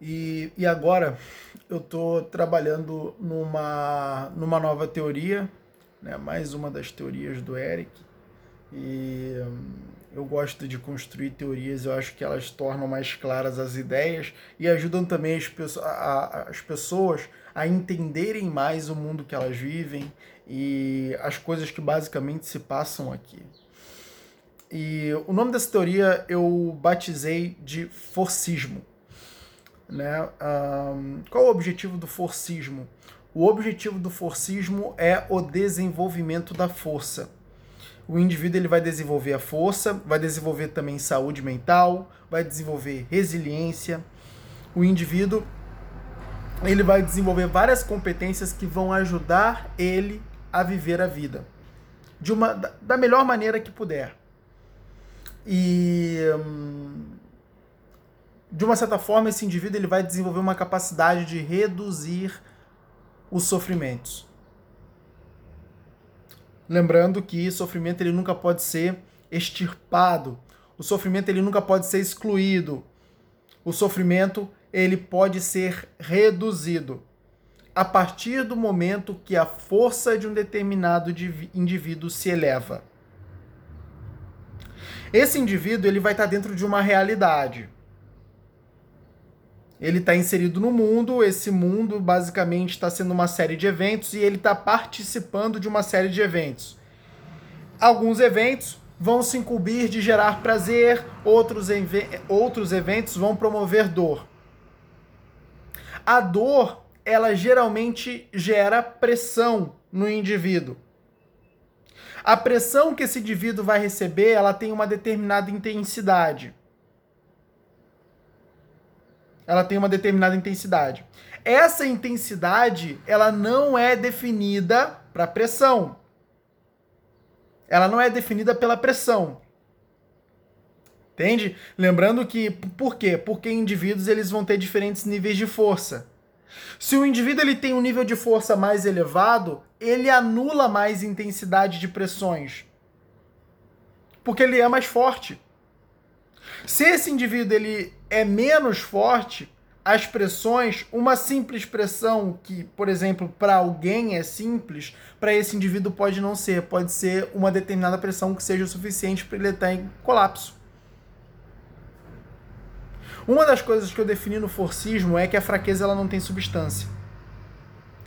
E, e agora eu estou trabalhando numa, numa nova teoria, né? mais uma das teorias do Eric. E hum, eu gosto de construir teorias, eu acho que elas tornam mais claras as ideias e ajudam também as, a, as pessoas a entenderem mais o mundo que elas vivem e as coisas que basicamente se passam aqui. E o nome dessa teoria eu batizei de forcismo. Né? Um, qual o objetivo do forcismo? O objetivo do forcismo é o desenvolvimento da força. O indivíduo ele vai desenvolver a força, vai desenvolver também saúde mental, vai desenvolver resiliência. O indivíduo ele vai desenvolver várias competências que vão ajudar ele a viver a vida de uma da melhor maneira que puder. E hum, de uma certa forma, esse indivíduo ele vai desenvolver uma capacidade de reduzir os sofrimentos. Lembrando que sofrimento ele nunca pode ser extirpado. O sofrimento ele nunca pode ser excluído. O sofrimento ele pode ser reduzido a partir do momento que a força de um determinado indivíduo se eleva. Esse indivíduo ele vai estar dentro de uma realidade ele está inserido no mundo, esse mundo basicamente está sendo uma série de eventos e ele está participando de uma série de eventos. Alguns eventos vão se incumbir de gerar prazer, outros, outros eventos vão promover dor. A dor, ela geralmente gera pressão no indivíduo. A pressão que esse indivíduo vai receber, ela tem uma determinada intensidade ela tem uma determinada intensidade. Essa intensidade, ela não é definida para pressão. Ela não é definida pela pressão. Entende? Lembrando que por quê? Porque indivíduos eles vão ter diferentes níveis de força. Se o indivíduo ele tem um nível de força mais elevado, ele anula mais intensidade de pressões. Porque ele é mais forte. Se esse indivíduo ele é menos forte, as pressões, uma simples pressão que, por exemplo, para alguém é simples, para esse indivíduo pode não ser. Pode ser uma determinada pressão que seja o suficiente para ele estar em colapso. Uma das coisas que eu defini no forcismo é que a fraqueza ela não tem substância.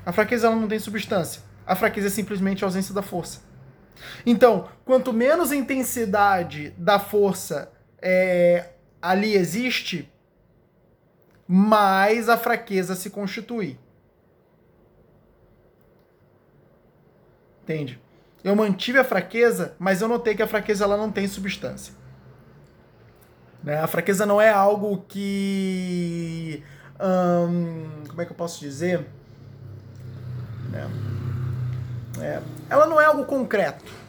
A fraqueza ela não tem substância. A fraqueza é simplesmente a ausência da força. Então, quanto menos intensidade da força é, ali existe, mais a fraqueza se constitui. Entende? Eu mantive a fraqueza, mas eu notei que a fraqueza ela não tem substância. Né? A fraqueza não é algo que. Hum, como é que eu posso dizer? Né? É, ela não é algo concreto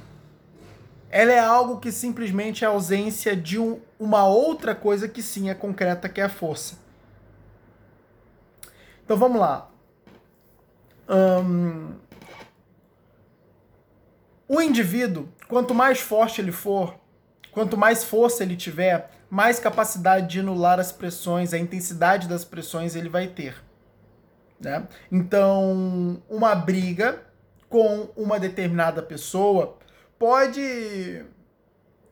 ela é algo que simplesmente é ausência de um, uma outra coisa que sim é concreta, que é a força. Então vamos lá. Um, o indivíduo, quanto mais forte ele for, quanto mais força ele tiver, mais capacidade de anular as pressões, a intensidade das pressões ele vai ter. Né? Então, uma briga com uma determinada pessoa pode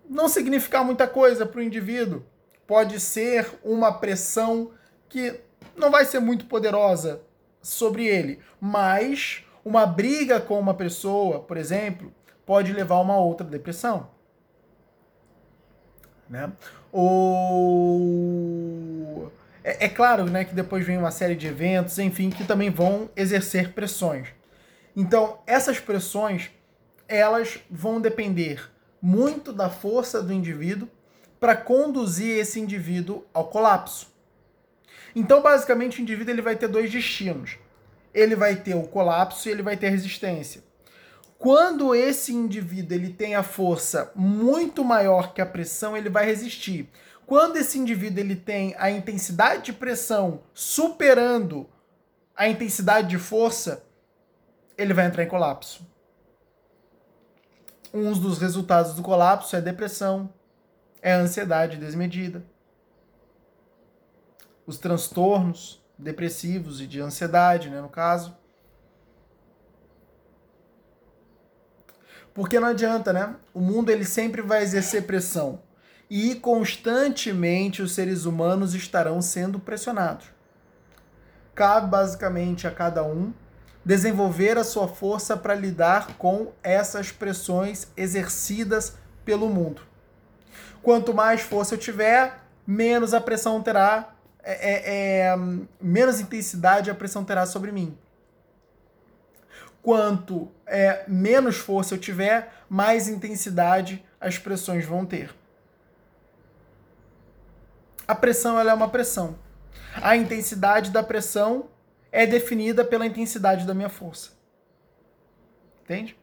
não significar muita coisa para o indivíduo. Pode ser uma pressão que não vai ser muito poderosa sobre ele, mas uma briga com uma pessoa, por exemplo, pode levar a uma outra depressão. Né? Ou é, é, claro, né, que depois vem uma série de eventos, enfim, que também vão exercer pressões. Então, essas pressões elas vão depender muito da força do indivíduo para conduzir esse indivíduo ao colapso. Então, basicamente, o indivíduo ele vai ter dois destinos. Ele vai ter o colapso e ele vai ter resistência. Quando esse indivíduo ele tem a força muito maior que a pressão, ele vai resistir. Quando esse indivíduo ele tem a intensidade de pressão superando a intensidade de força, ele vai entrar em colapso. Um dos resultados do colapso é depressão, é ansiedade desmedida. os transtornos depressivos e de ansiedade, né, no caso. Porque não adianta, né? O mundo ele sempre vai exercer pressão e constantemente os seres humanos estarão sendo pressionados. Cabe basicamente a cada um desenvolver a sua força para lidar com essas pressões exercidas pelo mundo. Quanto mais força eu tiver, menos a pressão terá, é, é, é, menos intensidade a pressão terá sobre mim. Quanto é, menos força eu tiver, mais intensidade as pressões vão ter. A pressão ela é uma pressão. A intensidade da pressão é definida pela intensidade da minha força. Entende?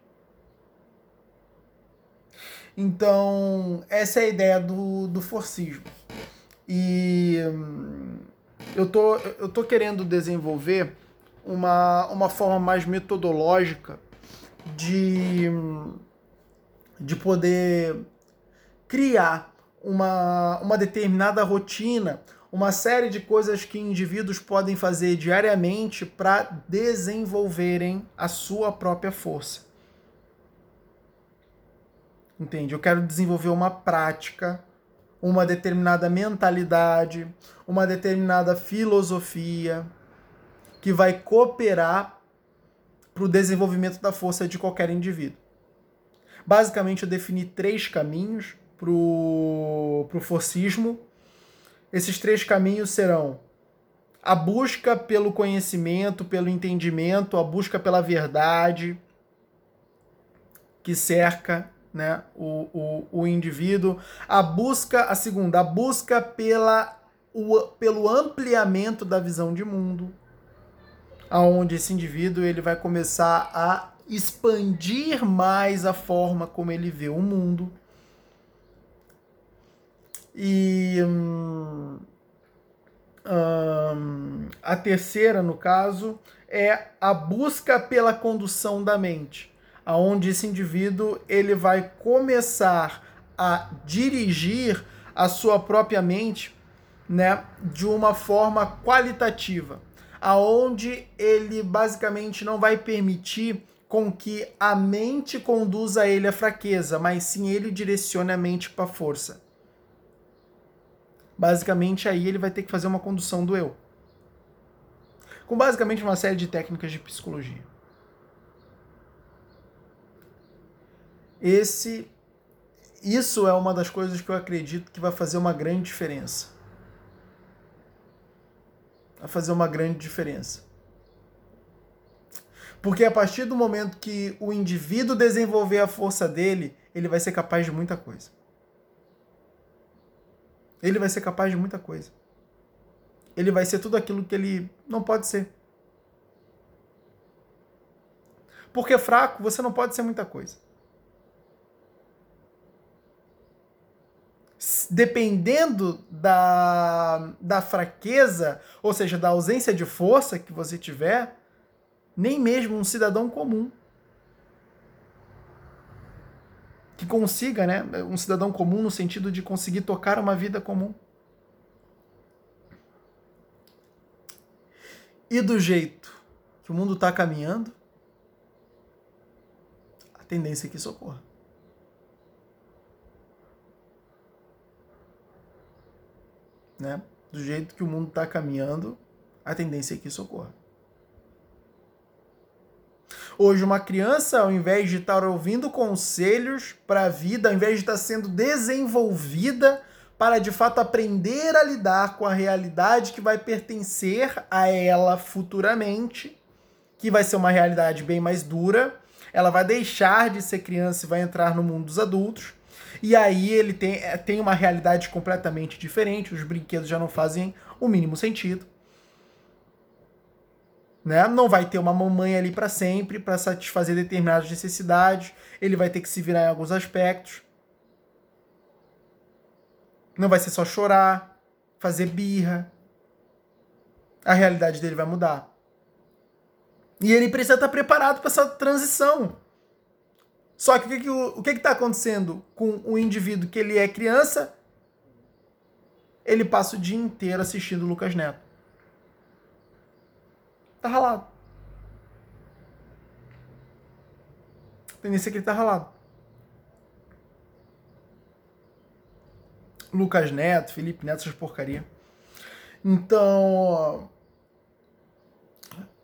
Então, essa é a ideia do, do forcismo. E hum, eu tô, eu tô querendo desenvolver uma, uma forma mais metodológica de, hum, de poder criar uma, uma determinada rotina uma série de coisas que indivíduos podem fazer diariamente para desenvolverem a sua própria força. Entende? Eu quero desenvolver uma prática, uma determinada mentalidade, uma determinada filosofia que vai cooperar para o desenvolvimento da força de qualquer indivíduo. Basicamente, eu defini três caminhos para o forcismo esses três caminhos serão a busca pelo conhecimento, pelo entendimento, a busca pela verdade que cerca né, o, o, o indivíduo, a busca, a segunda, a busca pela, o, pelo ampliamento da visão de mundo, aonde esse indivíduo ele vai começar a expandir mais a forma como ele vê o mundo. E hum, hum, a terceira, no caso, é a busca pela condução da mente, aonde esse indivíduo ele vai começar a dirigir a sua própria mente, né, de uma forma qualitativa, aonde ele basicamente não vai permitir com que a mente conduza ele à fraqueza, mas sim ele direcione a mente para a força basicamente aí ele vai ter que fazer uma condução do eu. Com basicamente uma série de técnicas de psicologia. Esse isso é uma das coisas que eu acredito que vai fazer uma grande diferença. Vai fazer uma grande diferença. Porque a partir do momento que o indivíduo desenvolver a força dele, ele vai ser capaz de muita coisa. Ele vai ser capaz de muita coisa. Ele vai ser tudo aquilo que ele não pode ser. Porque fraco, você não pode ser muita coisa. Dependendo da, da fraqueza, ou seja, da ausência de força que você tiver, nem mesmo um cidadão comum que consiga, né, um cidadão comum no sentido de conseguir tocar uma vida comum. E do jeito que o mundo está caminhando, a tendência é que isso ocorra. Né? Do jeito que o mundo está caminhando, a tendência é que isso ocorra. Hoje, uma criança, ao invés de estar ouvindo conselhos para a vida, ao invés de estar sendo desenvolvida para de fato aprender a lidar com a realidade que vai pertencer a ela futuramente, que vai ser uma realidade bem mais dura, ela vai deixar de ser criança e vai entrar no mundo dos adultos. E aí ele tem, é, tem uma realidade completamente diferente, os brinquedos já não fazem o mínimo sentido né? Não vai ter uma mamãe ali para sempre para satisfazer determinadas necessidades. Ele vai ter que se virar em alguns aspectos. Não vai ser só chorar, fazer birra. A realidade dele vai mudar. E ele precisa estar preparado para essa transição. Só que o que, que, o, o que está acontecendo com o indivíduo que ele é criança? ele passa o dia inteiro assistindo Lucas Neto. Tá ralado. A tendência é que ele tá ralado. Lucas Neto, Felipe Neto, essas porcaria. Então.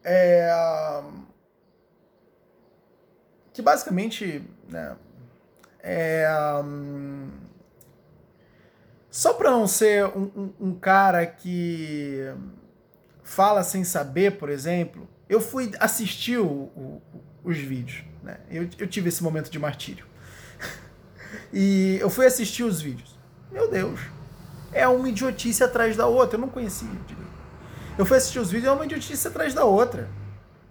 É. Que basicamente. Né, é. Só para não ser um, um, um, cara que fala sem saber, por exemplo, eu fui assistir o, o, os vídeos. Né? Eu, eu tive esse momento de martírio. e eu fui assistir os vídeos. Meu Deus, é uma idiotice atrás da outra. Eu não conhecia. Eu fui assistir os vídeos, é uma idiotice atrás da outra.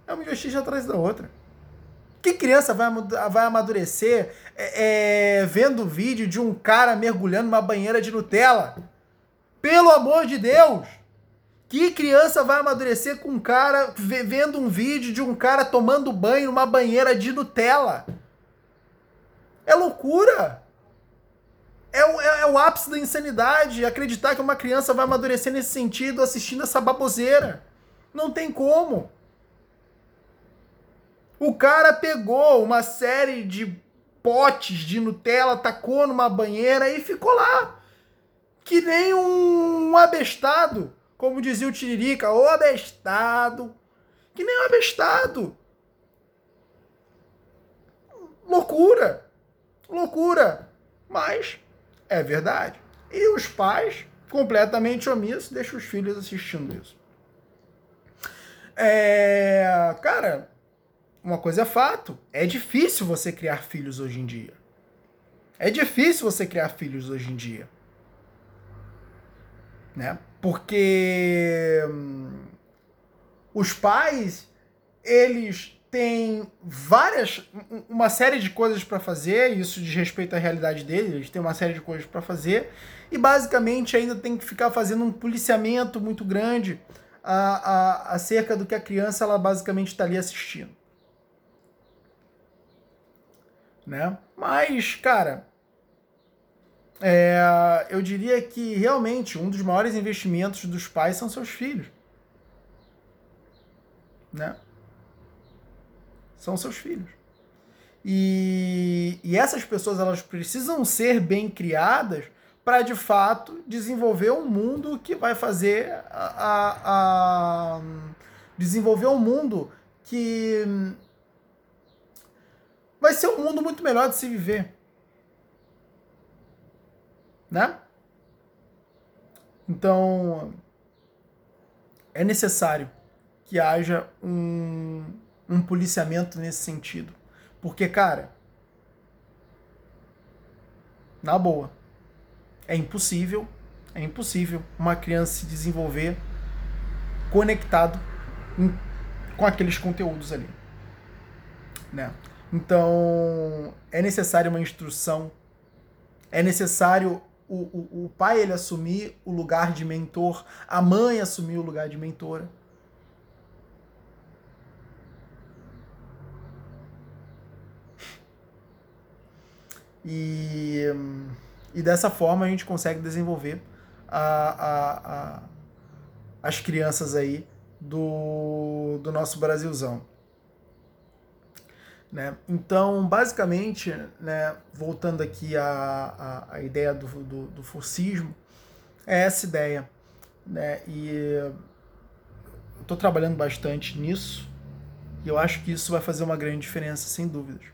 É uma idiotice atrás da outra. Que criança vai, vai amadurecer é, é, vendo vídeo de um cara mergulhando numa banheira de Nutella? Pelo amor de Deus! Que criança vai amadurecer com um cara vendo um vídeo de um cara tomando banho numa banheira de Nutella? É loucura! É o, é, é o ápice da insanidade acreditar que uma criança vai amadurecer nesse sentido assistindo essa baboseira. Não tem como. O cara pegou uma série de potes de Nutella, tacou numa banheira e ficou lá. Que nem um abestado. Como dizia o Tiririca, o abestado. Que nem um abestado. Loucura. Loucura. Mas é verdade. E os pais, completamente omissos, deixam os filhos assistindo isso. É, cara, uma coisa é fato: é difícil você criar filhos hoje em dia. É difícil você criar filhos hoje em dia. Né? Porque hum, os pais, eles tem várias, uma série de coisas para fazer, isso diz respeito à realidade deles, eles têm uma série de coisas para fazer, e basicamente ainda tem que ficar fazendo um policiamento muito grande a, a, acerca do que a criança ela basicamente está ali assistindo. Né? Mas, cara, é, eu diria que realmente um dos maiores investimentos dos pais são seus filhos. Né? são seus filhos. E, e essas pessoas elas precisam ser bem criadas para de fato desenvolver um mundo que vai fazer a, a, a desenvolver um mundo que vai ser um mundo muito melhor de se viver. Né? Então, é necessário que haja um, um policiamento nesse sentido. Porque, cara, na boa, é impossível, é impossível uma criança se desenvolver conectado em, com aqueles conteúdos ali. Né? Então, é necessário uma instrução, é necessário o, o, o pai ele assumir o lugar de mentor, a mãe assumir o lugar de mentora. E, e dessa forma a gente consegue desenvolver a, a, a, as crianças aí do, do nosso Brasilzão. Né? Então, basicamente, né, voltando aqui à, à, ideia do, do, do forcismo, é essa ideia. Né? E estou trabalhando bastante nisso e eu acho que isso vai fazer uma grande diferença, sem dúvidas.